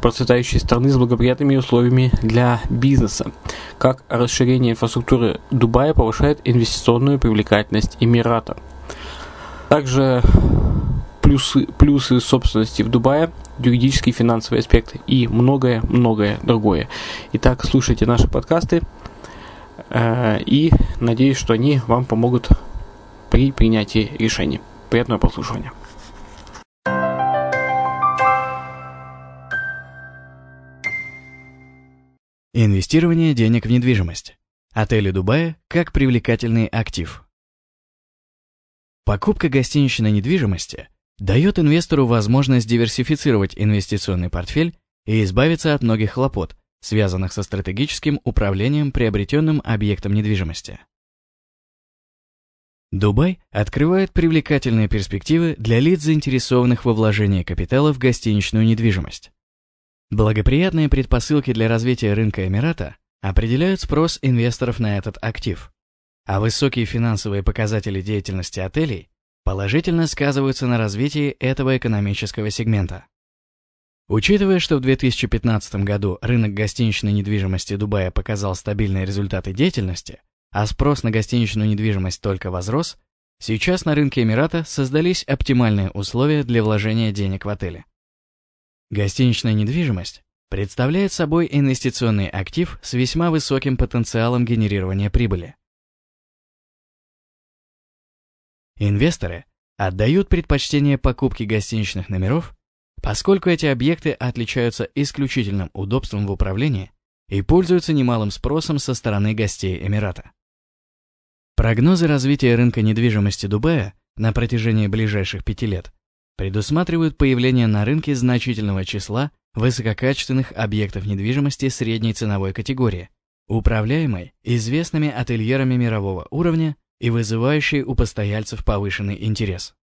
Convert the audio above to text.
процветающей страны с благоприятными условиями для бизнеса. Как расширение инфраструктуры Дубая повышает инвестиционную привлекательность Эмирата. Также плюсы, плюсы собственности в Дубае, юридические и финансовые аспекты и многое-многое другое. Итак, слушайте наши подкасты э, и надеюсь, что они вам помогут при принятии решений. Приятного прослушивания. Инвестирование денег в недвижимость. Отели Дубая как привлекательный актив. Покупка гостиничной недвижимости дает инвестору возможность диверсифицировать инвестиционный портфель и избавиться от многих хлопот, связанных со стратегическим управлением приобретенным объектом недвижимости. Дубай открывает привлекательные перспективы для лиц, заинтересованных во вложении капитала в гостиничную недвижимость. Благоприятные предпосылки для развития рынка Эмирата определяют спрос инвесторов на этот актив, а высокие финансовые показатели деятельности отелей положительно сказываются на развитии этого экономического сегмента. Учитывая, что в 2015 году рынок гостиничной недвижимости Дубая показал стабильные результаты деятельности, а спрос на гостиничную недвижимость только возрос, сейчас на рынке Эмирата создались оптимальные условия для вложения денег в отели. Гостиничная недвижимость представляет собой инвестиционный актив с весьма высоким потенциалом генерирования прибыли. Инвесторы отдают предпочтение покупке гостиничных номеров, поскольку эти объекты отличаются исключительным удобством в управлении и пользуются немалым спросом со стороны гостей Эмирата. Прогнозы развития рынка недвижимости Дубая на протяжении ближайших пяти лет предусматривают появление на рынке значительного числа высококачественных объектов недвижимости средней ценовой категории, управляемой известными ательерами мирового уровня и вызывающей у постояльцев повышенный интерес.